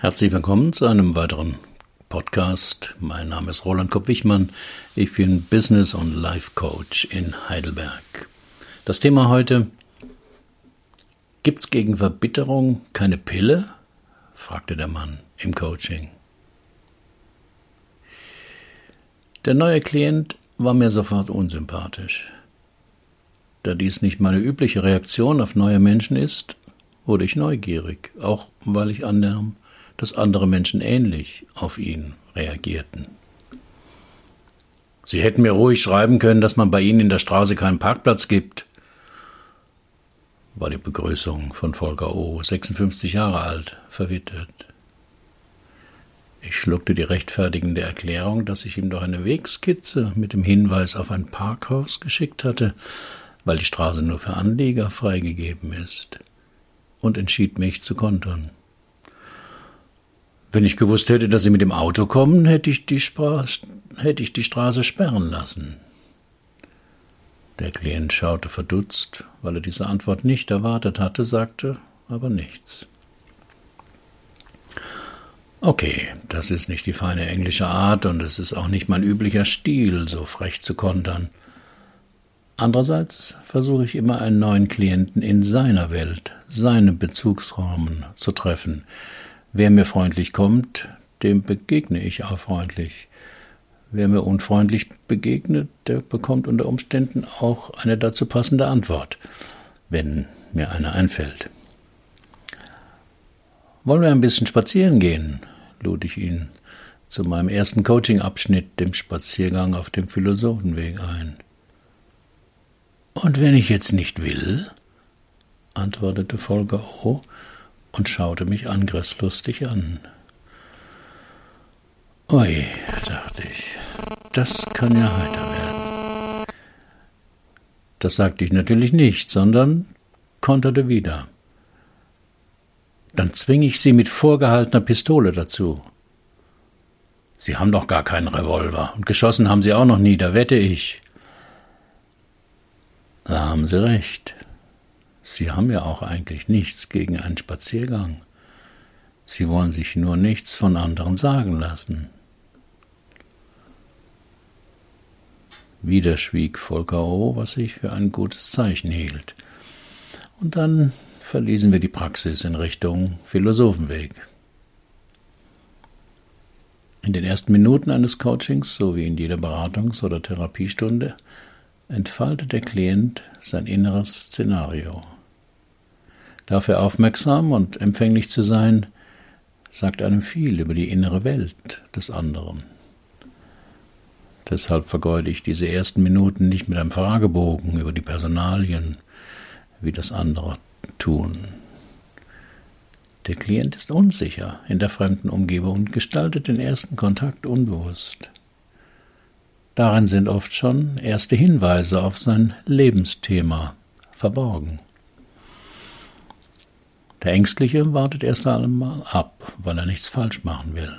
Herzlich willkommen zu einem weiteren Podcast. Mein Name ist Roland Kopp-Wichmann. Ich bin Business- und Life Coach in Heidelberg. Das Thema heute: Gibt's gegen Verbitterung keine Pille? fragte der Mann im Coaching. Der neue Klient war mir sofort unsympathisch. Da dies nicht meine übliche Reaktion auf neue Menschen ist, wurde ich neugierig, auch weil ich annahm, dass andere Menschen ähnlich auf ihn reagierten. Sie hätten mir ruhig schreiben können, dass man bei Ihnen in der Straße keinen Parkplatz gibt, war die Begrüßung von Volker O., 56 Jahre alt, verwittet. Ich schluckte die rechtfertigende Erklärung, dass ich ihm doch eine Wegskizze mit dem Hinweis auf ein Parkhaus geschickt hatte, weil die Straße nur für Anlieger freigegeben ist, und entschied mich zu kontern. Wenn ich gewusst hätte, dass Sie mit dem Auto kommen, hätte ich die, Spra hätte ich die Straße sperren lassen. Der Klient schaute verdutzt, weil er diese Antwort nicht erwartet hatte, sagte aber nichts. Okay, das ist nicht die feine englische Art und es ist auch nicht mein üblicher Stil, so frech zu kontern. Andererseits versuche ich immer einen neuen Klienten in seiner Welt, seinem Bezugsrahmen zu treffen, Wer mir freundlich kommt, dem begegne ich auch freundlich. Wer mir unfreundlich begegnet, der bekommt unter Umständen auch eine dazu passende Antwort, wenn mir eine einfällt. Wollen wir ein bisschen spazieren gehen? lud ich ihn zu meinem ersten Coaching-Abschnitt, dem Spaziergang auf dem Philosophenweg, ein. Und wenn ich jetzt nicht will? antwortete Volker O und schaute mich angriffslustig an. Ui, dachte ich, das kann ja heiter werden. Das sagte ich natürlich nicht, sondern konterte wieder. Dann zwing ich Sie mit vorgehaltener Pistole dazu. Sie haben doch gar keinen Revolver und geschossen haben Sie auch noch nie, da wette ich. Da haben Sie recht. Sie haben ja auch eigentlich nichts gegen einen Spaziergang. Sie wollen sich nur nichts von anderen sagen lassen. Wieder schwieg Volker O., was ich für ein gutes Zeichen hielt. Und dann verließen wir die Praxis in Richtung Philosophenweg. In den ersten Minuten eines Coachings, so wie in jeder Beratungs- oder Therapiestunde, entfaltet der Klient sein inneres Szenario. Dafür aufmerksam und empfänglich zu sein, sagt einem viel über die innere Welt des anderen. Deshalb vergeude ich diese ersten Minuten nicht mit einem Fragebogen über die Personalien, wie das andere tun. Der Klient ist unsicher in der fremden Umgebung und gestaltet den ersten Kontakt unbewusst. Darin sind oft schon erste Hinweise auf sein Lebensthema verborgen. Der Ängstliche wartet erst einmal ab, weil er nichts falsch machen will.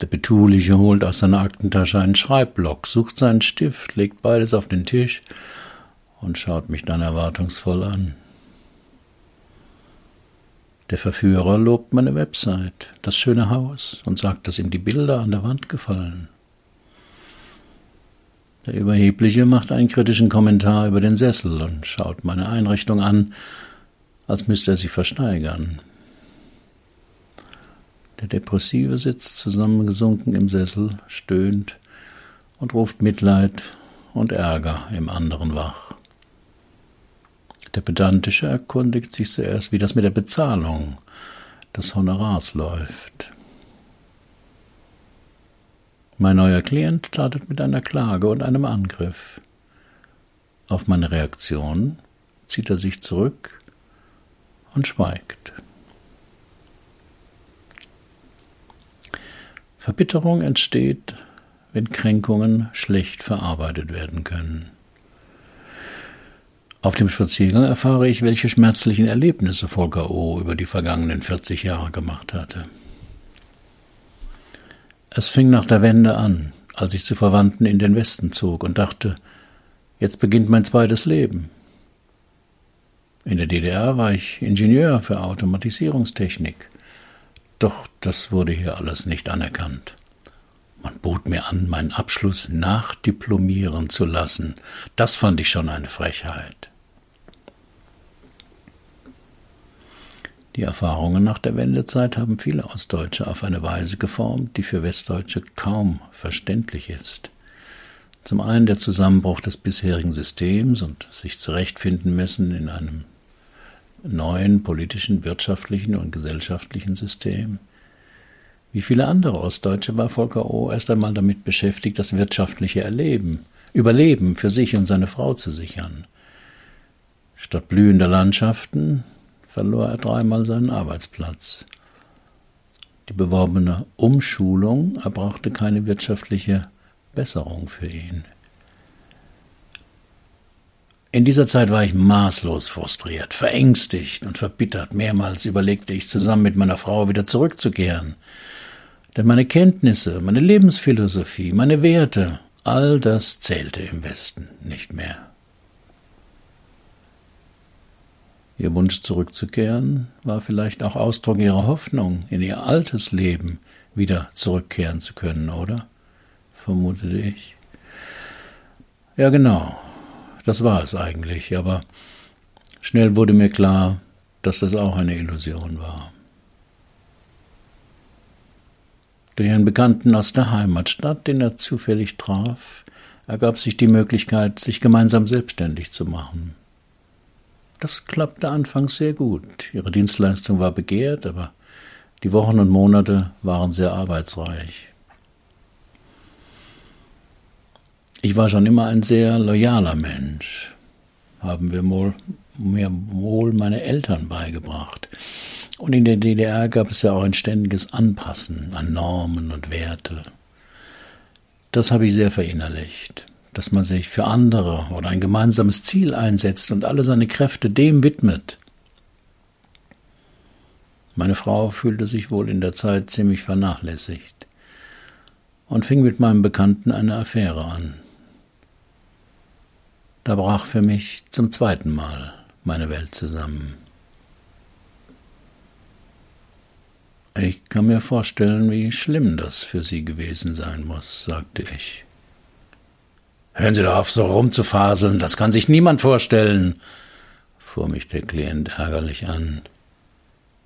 Der Betuliche holt aus seiner Aktentasche einen Schreibblock, sucht seinen Stift, legt beides auf den Tisch und schaut mich dann erwartungsvoll an. Der Verführer lobt meine Website, das schöne Haus und sagt, dass ihm die Bilder an der Wand gefallen. Der Überhebliche macht einen kritischen Kommentar über den Sessel und schaut meine Einrichtung an, als müsste er sie versteigern. Der Depressive sitzt zusammengesunken im Sessel, stöhnt und ruft Mitleid und Ärger im anderen wach. Der Pedantische erkundigt sich zuerst, wie das mit der Bezahlung des Honorars läuft. Mein neuer Klient startet mit einer Klage und einem Angriff. Auf meine Reaktion zieht er sich zurück und schweigt. Verbitterung entsteht, wenn Kränkungen schlecht verarbeitet werden können. Auf dem Spaziergang erfahre ich, welche schmerzlichen Erlebnisse Volker O. über die vergangenen 40 Jahre gemacht hatte. Es fing nach der Wende an, als ich zu Verwandten in den Westen zog und dachte, jetzt beginnt mein zweites Leben. In der DDR war ich Ingenieur für Automatisierungstechnik. Doch das wurde hier alles nicht anerkannt. Man bot mir an, meinen Abschluss nachdiplomieren zu lassen. Das fand ich schon eine Frechheit. Die Erfahrungen nach der Wendezeit haben viele Ostdeutsche auf eine Weise geformt, die für Westdeutsche kaum verständlich ist. Zum einen der Zusammenbruch des bisherigen Systems und sich zurechtfinden müssen in einem neuen politischen, wirtschaftlichen und gesellschaftlichen System. Wie viele andere Ostdeutsche war Volker O. erst einmal damit beschäftigt, das wirtschaftliche Erleben, Überleben für sich und seine Frau zu sichern. Statt blühender Landschaften verlor er dreimal seinen Arbeitsplatz. Die beworbene Umschulung erbrachte keine wirtschaftliche Besserung für ihn. In dieser Zeit war ich maßlos frustriert, verängstigt und verbittert. Mehrmals überlegte ich zusammen mit meiner Frau wieder zurückzukehren. Denn meine Kenntnisse, meine Lebensphilosophie, meine Werte, all das zählte im Westen nicht mehr. Ihr Wunsch zurückzukehren war vielleicht auch Ausdruck ihrer Hoffnung, in ihr altes Leben wieder zurückkehren zu können, oder? vermutete ich. Ja, genau, das war es eigentlich, aber schnell wurde mir klar, dass das auch eine Illusion war. Durch einen Bekannten aus der Heimatstadt, den er zufällig traf, ergab sich die Möglichkeit, sich gemeinsam selbstständig zu machen. Das klappte anfangs sehr gut. Ihre Dienstleistung war begehrt, aber die Wochen und Monate waren sehr arbeitsreich. Ich war schon immer ein sehr loyaler Mensch, haben wir wohl, mir wohl meine Eltern beigebracht. Und in der DDR gab es ja auch ein ständiges Anpassen an Normen und Werte. Das habe ich sehr verinnerlicht, dass man sich für andere oder ein gemeinsames Ziel einsetzt und alle seine Kräfte dem widmet. Meine Frau fühlte sich wohl in der Zeit ziemlich vernachlässigt und fing mit meinem Bekannten eine Affäre an. Da brach für mich zum zweiten Mal meine Welt zusammen. Ich kann mir vorstellen, wie schlimm das für Sie gewesen sein muss, sagte ich. Hören Sie doch auf, so rumzufaseln, das kann sich niemand vorstellen, fuhr mich der Klient ärgerlich an.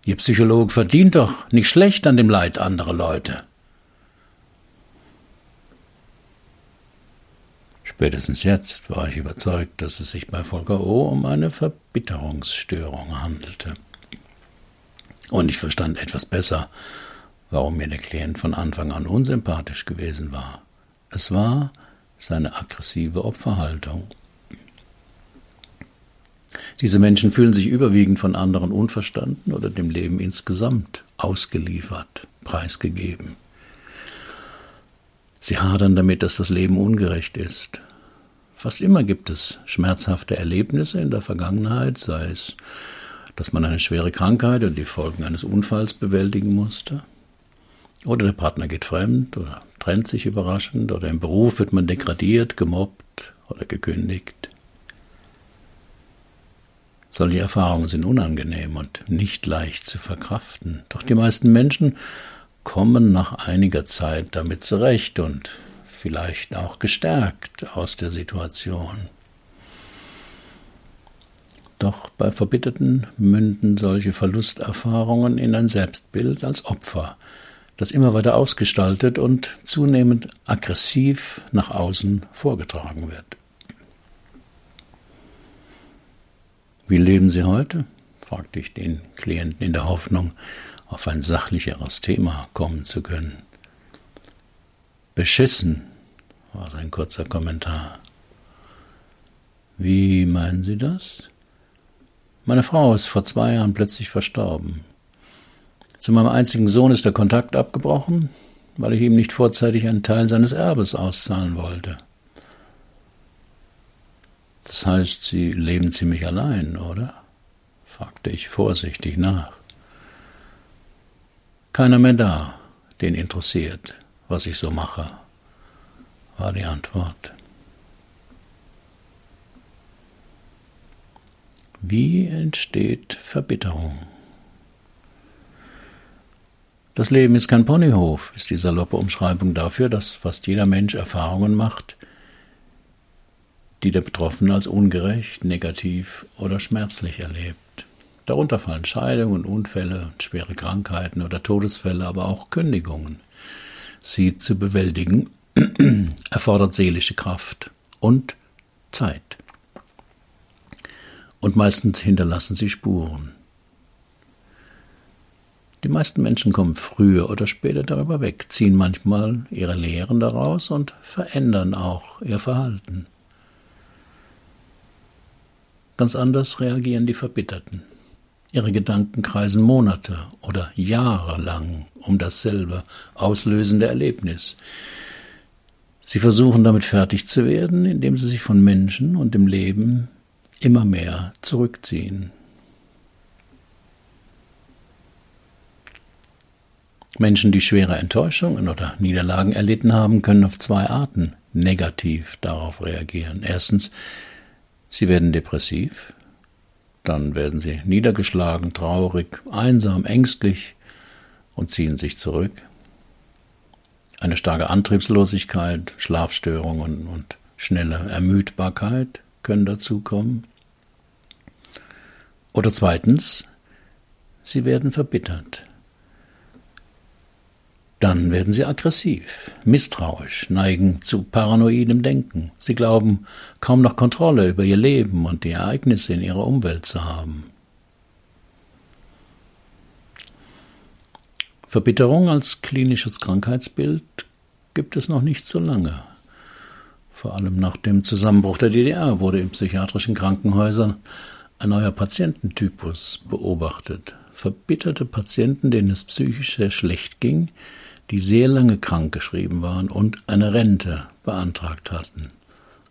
Ihr Psychologe verdient doch nicht schlecht an dem Leid anderer Leute. Spätestens jetzt war ich überzeugt, dass es sich bei Volker O. um eine Verbitterungsstörung handelte. Und ich verstand etwas besser, warum mir der Klient von Anfang an unsympathisch gewesen war. Es war seine aggressive Opferhaltung. Diese Menschen fühlen sich überwiegend von anderen unverstanden oder dem Leben insgesamt ausgeliefert, preisgegeben. Sie hadern damit, dass das Leben ungerecht ist, Fast immer gibt es schmerzhafte Erlebnisse in der Vergangenheit, sei es, dass man eine schwere Krankheit und die Folgen eines Unfalls bewältigen musste, oder der Partner geht fremd oder trennt sich überraschend, oder im Beruf wird man degradiert, gemobbt oder gekündigt. Solche Erfahrungen sind unangenehm und nicht leicht zu verkraften. Doch die meisten Menschen kommen nach einiger Zeit damit zurecht und vielleicht auch gestärkt aus der Situation. Doch bei Verbitterten münden solche Verlusterfahrungen in ein Selbstbild als Opfer, das immer weiter ausgestaltet und zunehmend aggressiv nach außen vorgetragen wird. Wie leben Sie heute? fragte ich den Klienten in der Hoffnung, auf ein sachlicheres Thema kommen zu können. Beschissen, war sein kurzer Kommentar. Wie meinen Sie das? Meine Frau ist vor zwei Jahren plötzlich verstorben. Zu meinem einzigen Sohn ist der Kontakt abgebrochen, weil ich ihm nicht vorzeitig einen Teil seines Erbes auszahlen wollte. Das heißt, Sie leben ziemlich allein, oder? fragte ich vorsichtig nach. Keiner mehr da, den interessiert, was ich so mache, war die Antwort. Wie entsteht Verbitterung? Das Leben ist kein Ponyhof, ist die saloppe Umschreibung dafür, dass fast jeder Mensch Erfahrungen macht, die der Betroffene als ungerecht, negativ oder schmerzlich erlebt. Darunter fallen Scheidungen, Unfälle, schwere Krankheiten oder Todesfälle, aber auch Kündigungen. Sie zu bewältigen erfordert seelische Kraft und Zeit. Und meistens hinterlassen sie Spuren. Die meisten Menschen kommen früher oder später darüber weg, ziehen manchmal ihre Lehren daraus und verändern auch ihr Verhalten. Ganz anders reagieren die Verbitterten. Ihre Gedanken kreisen Monate oder Jahre lang um dasselbe auslösende Erlebnis. Sie versuchen damit fertig zu werden, indem sie sich von Menschen und dem Leben immer mehr zurückziehen. Menschen, die schwere Enttäuschungen oder Niederlagen erlitten haben, können auf zwei Arten negativ darauf reagieren. Erstens, sie werden depressiv, dann werden sie niedergeschlagen, traurig, einsam, ängstlich und ziehen sich zurück. Eine starke Antriebslosigkeit, Schlafstörungen und schnelle Ermüdbarkeit können dazukommen. Oder zweitens, sie werden verbittert. Dann werden sie aggressiv, misstrauisch, neigen zu paranoidem Denken. Sie glauben, kaum noch Kontrolle über ihr Leben und die Ereignisse in ihrer Umwelt zu haben. Verbitterung als klinisches Krankheitsbild gibt es noch nicht so lange. Vor allem nach dem Zusammenbruch der DDR wurde in psychiatrischen Krankenhäusern ein neuer Patiententypus beobachtet. Verbitterte Patienten, denen es psychisch sehr schlecht ging, die sehr lange krankgeschrieben waren und eine Rente beantragt hatten.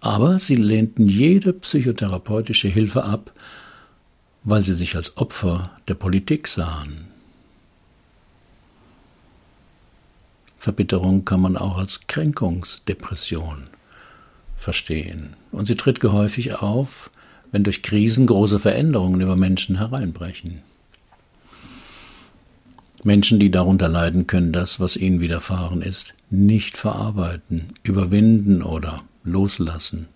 Aber sie lehnten jede psychotherapeutische Hilfe ab, weil sie sich als Opfer der Politik sahen. Verbitterung kann man auch als Kränkungsdepression verstehen. Und sie tritt gehäufig auf, wenn durch Krisen große Veränderungen über Menschen hereinbrechen. Menschen, die darunter leiden, können das, was ihnen widerfahren ist, nicht verarbeiten, überwinden oder loslassen.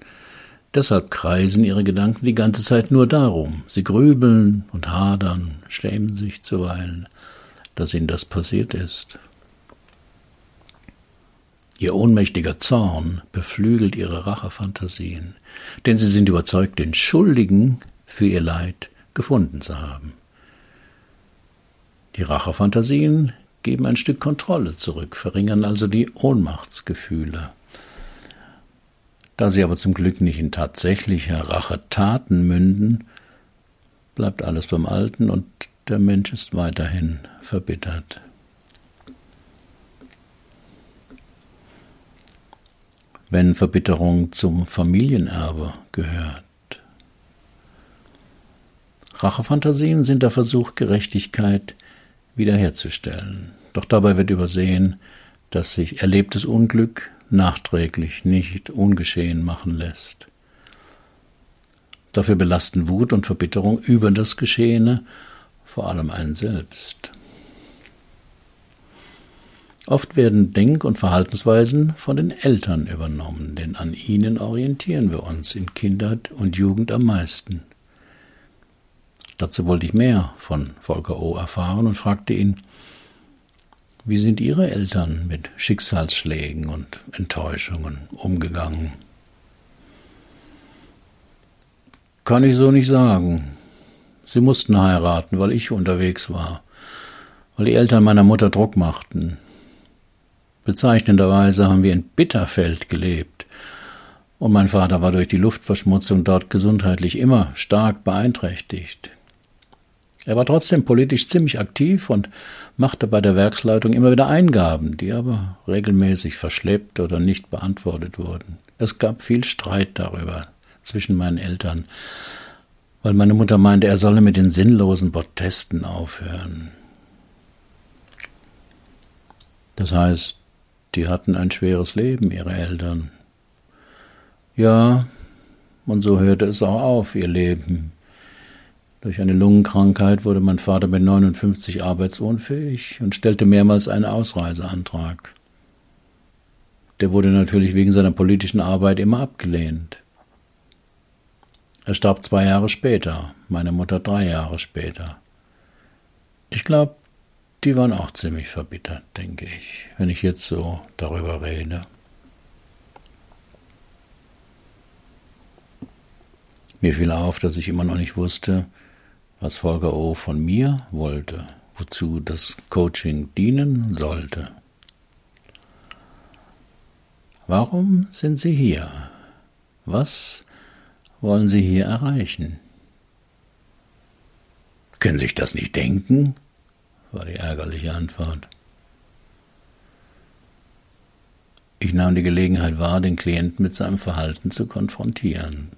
Deshalb kreisen ihre Gedanken die ganze Zeit nur darum. Sie grübeln und hadern, schämen sich zuweilen, dass ihnen das passiert ist. Ihr ohnmächtiger Zorn beflügelt ihre Rachefantasien, denn sie sind überzeugt, den Schuldigen für ihr Leid gefunden zu haben. Die Rachefantasien geben ein Stück Kontrolle zurück, verringern also die Ohnmachtsgefühle. Da sie aber zum Glück nicht in tatsächliche Rachetaten münden, bleibt alles beim Alten und der Mensch ist weiterhin verbittert. Wenn Verbitterung zum Familienerbe gehört. Rachefantasien sind der Versuch, Gerechtigkeit wiederherzustellen. Doch dabei wird übersehen, dass sich erlebtes Unglück nachträglich nicht ungeschehen machen lässt. Dafür belasten Wut und Verbitterung über das Geschehene vor allem einen selbst. Oft werden Denk- und Verhaltensweisen von den Eltern übernommen, denn an ihnen orientieren wir uns in Kindheit und Jugend am meisten. Dazu wollte ich mehr von Volker O. erfahren und fragte ihn, wie sind Ihre Eltern mit Schicksalsschlägen und Enttäuschungen umgegangen? Kann ich so nicht sagen. Sie mussten heiraten, weil ich unterwegs war, weil die Eltern meiner Mutter Druck machten. Bezeichnenderweise haben wir in Bitterfeld gelebt, und mein Vater war durch die Luftverschmutzung dort gesundheitlich immer stark beeinträchtigt. Er war trotzdem politisch ziemlich aktiv und machte bei der Werksleitung immer wieder Eingaben, die aber regelmäßig verschleppt oder nicht beantwortet wurden. Es gab viel Streit darüber zwischen meinen Eltern, weil meine Mutter meinte, er solle mit den sinnlosen Protesten aufhören. Das heißt, die hatten ein schweres Leben, ihre Eltern. Ja, und so hörte es auch auf, ihr Leben. Durch eine Lungenkrankheit wurde mein Vater mit 59 arbeitsunfähig und stellte mehrmals einen Ausreiseantrag. Der wurde natürlich wegen seiner politischen Arbeit immer abgelehnt. Er starb zwei Jahre später, meine Mutter drei Jahre später. Ich glaube, die waren auch ziemlich verbittert, denke ich, wenn ich jetzt so darüber rede. Mir fiel auf, dass ich immer noch nicht wusste, was Volker O von mir wollte, wozu das Coaching dienen sollte. Warum sind Sie hier? Was wollen Sie hier erreichen? Können Sie sich das nicht denken? war die ärgerliche Antwort. Ich nahm die Gelegenheit wahr, den Klienten mit seinem Verhalten zu konfrontieren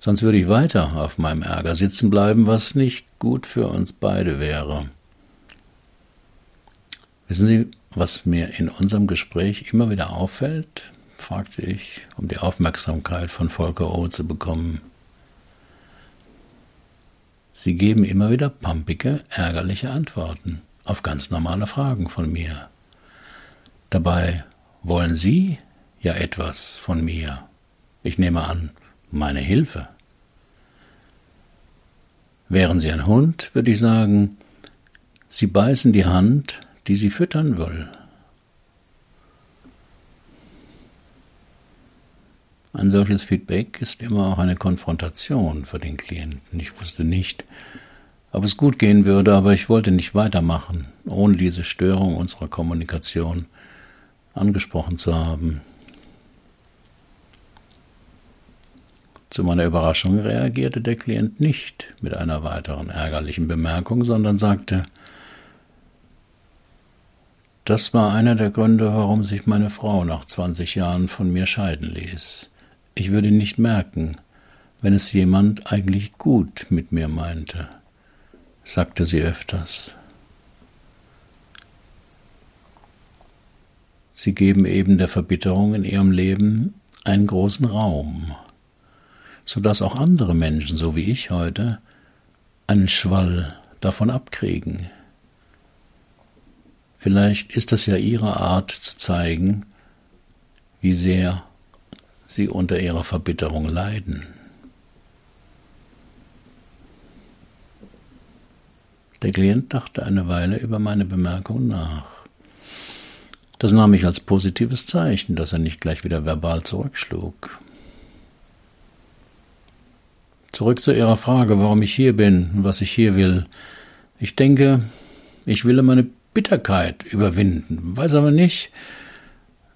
sonst würde ich weiter auf meinem Ärger sitzen bleiben, was nicht gut für uns beide wäre. Wissen Sie, was mir in unserem Gespräch immer wieder auffällt? fragte ich, um die Aufmerksamkeit von Volker O zu bekommen. Sie geben immer wieder pampige, ärgerliche Antworten auf ganz normale Fragen von mir. Dabei wollen Sie ja etwas von mir. Ich nehme an, meine Hilfe. Wären Sie ein Hund, würde ich sagen, Sie beißen die Hand, die Sie füttern will. Ein solches Feedback ist immer auch eine Konfrontation für den Klienten. Ich wusste nicht, ob es gut gehen würde, aber ich wollte nicht weitermachen, ohne diese Störung unserer Kommunikation angesprochen zu haben. Zu meiner Überraschung reagierte der Klient nicht mit einer weiteren ärgerlichen Bemerkung, sondern sagte, das war einer der Gründe, warum sich meine Frau nach 20 Jahren von mir scheiden ließ. Ich würde nicht merken, wenn es jemand eigentlich gut mit mir meinte, sagte sie öfters. Sie geben eben der Verbitterung in ihrem Leben einen großen Raum sodass auch andere Menschen, so wie ich heute, einen Schwall davon abkriegen. Vielleicht ist das ja ihre Art zu zeigen, wie sehr sie unter ihrer Verbitterung leiden. Der Klient dachte eine Weile über meine Bemerkung nach. Das nahm ich als positives Zeichen, dass er nicht gleich wieder verbal zurückschlug. Zurück zu Ihrer Frage, warum ich hier bin und was ich hier will. Ich denke, ich will meine Bitterkeit überwinden, weiß aber nicht,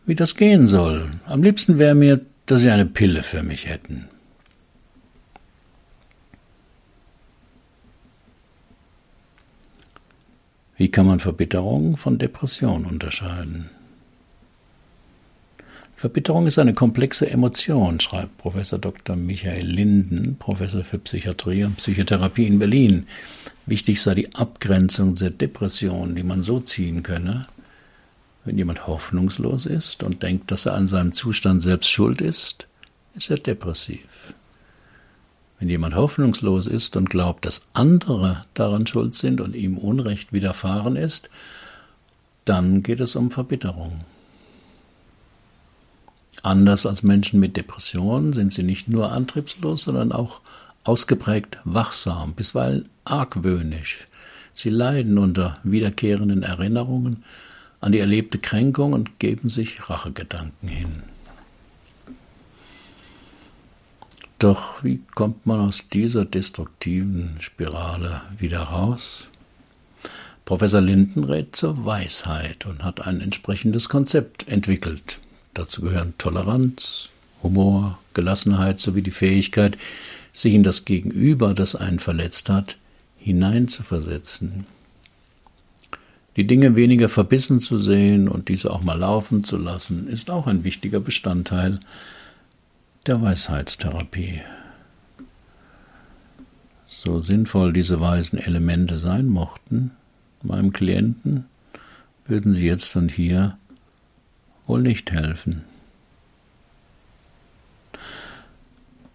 wie das gehen soll. Am liebsten wäre mir, dass Sie eine Pille für mich hätten. Wie kann man Verbitterung von Depression unterscheiden? Verbitterung ist eine komplexe Emotion, schreibt Professor Dr. Michael Linden, Professor für Psychiatrie und Psychotherapie in Berlin. Wichtig sei die Abgrenzung der Depression, die man so ziehen könne. Wenn jemand hoffnungslos ist und denkt, dass er an seinem Zustand selbst schuld ist, ist er depressiv. Wenn jemand hoffnungslos ist und glaubt, dass andere daran schuld sind und ihm Unrecht widerfahren ist, dann geht es um Verbitterung. Anders als Menschen mit Depressionen sind sie nicht nur antriebslos, sondern auch ausgeprägt wachsam, bisweilen argwöhnisch. Sie leiden unter wiederkehrenden Erinnerungen an die erlebte Kränkung und geben sich Rachegedanken hin. Doch wie kommt man aus dieser destruktiven Spirale wieder raus? Professor Linden rät zur Weisheit und hat ein entsprechendes Konzept entwickelt. Dazu gehören Toleranz, Humor, Gelassenheit sowie die Fähigkeit, sich in das Gegenüber, das einen verletzt hat, hineinzuversetzen. Die Dinge weniger verbissen zu sehen und diese auch mal laufen zu lassen, ist auch ein wichtiger Bestandteil der Weisheitstherapie. So sinnvoll diese weisen Elemente sein mochten, meinem Klienten, würden sie jetzt und hier wohl nicht helfen.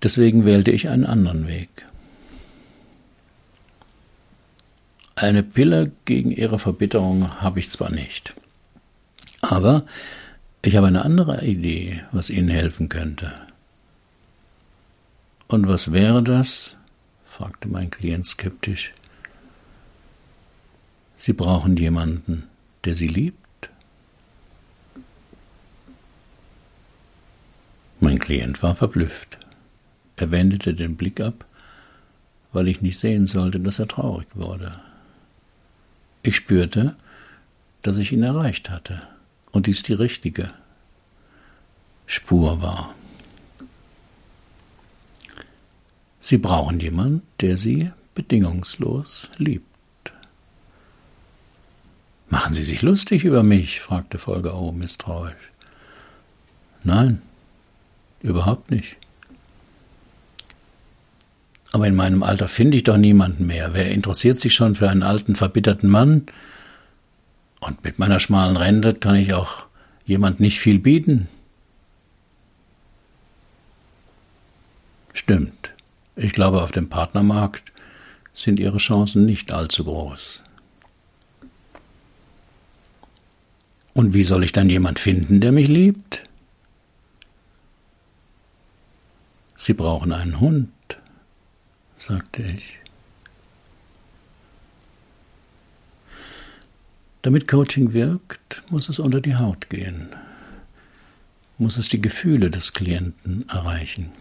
Deswegen wählte ich einen anderen Weg. Eine Pille gegen Ihre Verbitterung habe ich zwar nicht, aber ich habe eine andere Idee, was Ihnen helfen könnte. Und was wäre das? fragte mein Klient skeptisch. Sie brauchen jemanden, der Sie liebt? Mein Klient war verblüfft. Er wendete den Blick ab, weil ich nicht sehen sollte, dass er traurig wurde. Ich spürte, dass ich ihn erreicht hatte und dies die richtige Spur war. Sie brauchen jemanden, der Sie bedingungslos liebt. Machen Sie sich lustig über mich? fragte Volker O. misstrauisch. Nein, überhaupt nicht. Aber in meinem Alter finde ich doch niemanden mehr. Wer interessiert sich schon für einen alten, verbitterten Mann? Und mit meiner schmalen Rente kann ich auch jemand nicht viel bieten. Stimmt. Ich glaube, auf dem Partnermarkt sind ihre Chancen nicht allzu groß. Und wie soll ich dann jemand finden, der mich liebt? Sie brauchen einen Hund, sagte ich. Damit Coaching wirkt, muss es unter die Haut gehen, muss es die Gefühle des Klienten erreichen.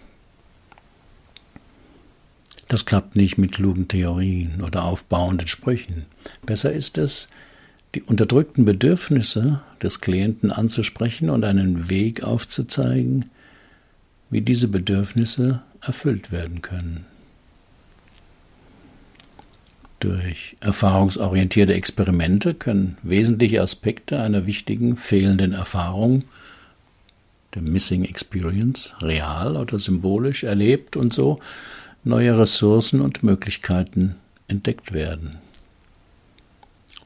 Das klappt nicht mit klugen Theorien oder aufbauenden Sprüchen. Besser ist es, die unterdrückten Bedürfnisse des Klienten anzusprechen und einen Weg aufzuzeigen, wie diese Bedürfnisse erfüllt werden können. Durch erfahrungsorientierte Experimente können wesentliche Aspekte einer wichtigen fehlenden Erfahrung, der Missing Experience, real oder symbolisch erlebt und so neue Ressourcen und Möglichkeiten entdeckt werden.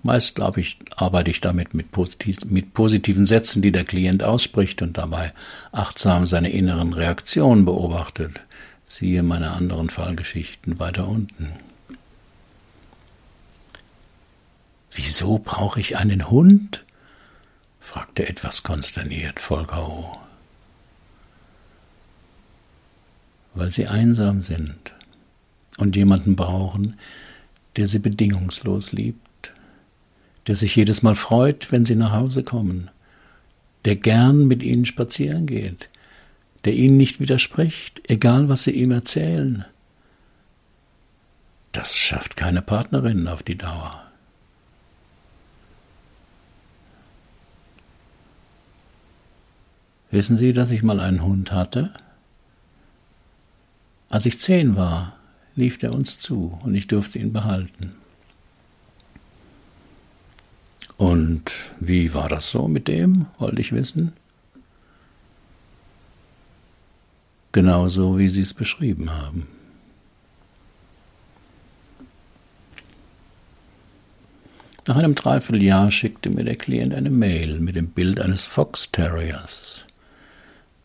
Meist ich, arbeite ich damit mit, positiv, mit positiven Sätzen, die der Klient ausspricht und dabei achtsam seine inneren Reaktionen beobachtet. Siehe meine anderen Fallgeschichten weiter unten. Wieso brauche ich einen Hund? fragte etwas konsterniert Volker O. Weil sie einsam sind und jemanden brauchen, der sie bedingungslos liebt, der sich jedes Mal freut, wenn sie nach Hause kommen, der gern mit ihnen spazieren geht, der ihnen nicht widerspricht, egal was sie ihm erzählen. Das schafft keine Partnerin auf die Dauer. Wissen Sie, dass ich mal einen Hund hatte? Als ich zehn war, lief er uns zu und ich durfte ihn behalten. Und wie war das so mit dem, wollte ich wissen? Genauso, wie Sie es beschrieben haben. Nach einem Dreivierteljahr schickte mir der Klient eine Mail mit dem Bild eines Fox Terriers.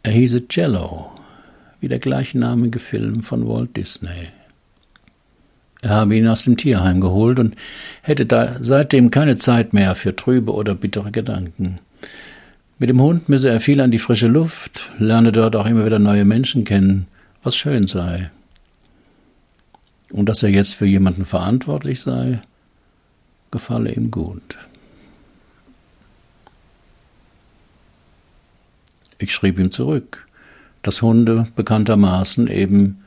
Er hieße Jello, wie der gleichnamige Film von Walt Disney. Er habe ihn aus dem Tierheim geholt und hätte da seitdem keine Zeit mehr für trübe oder bittere Gedanken. Mit dem Hund müsse er viel an die frische Luft, lerne dort auch immer wieder neue Menschen kennen, was schön sei. Und dass er jetzt für jemanden verantwortlich sei, gefalle ihm gut. Ich schrieb ihm zurück, dass Hunde bekanntermaßen eben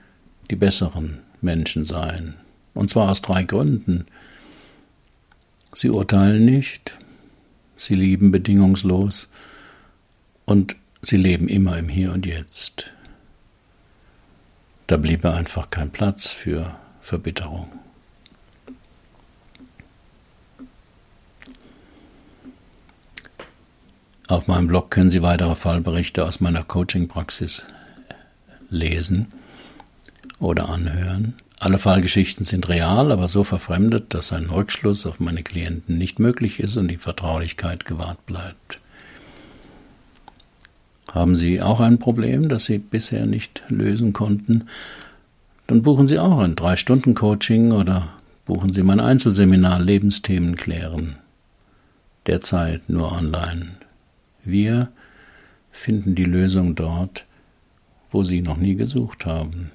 die besseren Menschen seien. Und zwar aus drei Gründen. Sie urteilen nicht, sie lieben bedingungslos und sie leben immer im Hier und Jetzt. Da bliebe einfach kein Platz für Verbitterung. Auf meinem Blog können Sie weitere Fallberichte aus meiner Coaching-Praxis lesen oder anhören. Alle Fallgeschichten sind real, aber so verfremdet, dass ein Rückschluss auf meine Klienten nicht möglich ist und die Vertraulichkeit gewahrt bleibt. Haben Sie auch ein Problem, das Sie bisher nicht lösen konnten? Dann buchen Sie auch ein 3-Stunden-Coaching oder Buchen Sie mein Einzelseminar Lebensthemen klären. Derzeit nur online. Wir finden die Lösung dort, wo Sie noch nie gesucht haben.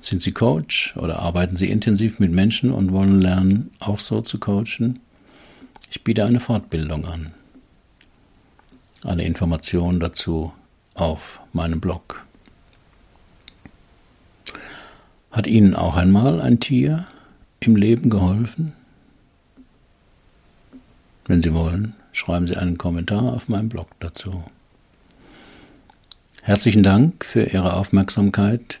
Sind Sie Coach oder arbeiten Sie intensiv mit Menschen und wollen lernen, auch so zu coachen? Ich biete eine Fortbildung an. Alle Informationen dazu auf meinem Blog. Hat Ihnen auch einmal ein Tier im Leben geholfen? Wenn Sie wollen, schreiben Sie einen Kommentar auf meinem Blog dazu. Herzlichen Dank für Ihre Aufmerksamkeit.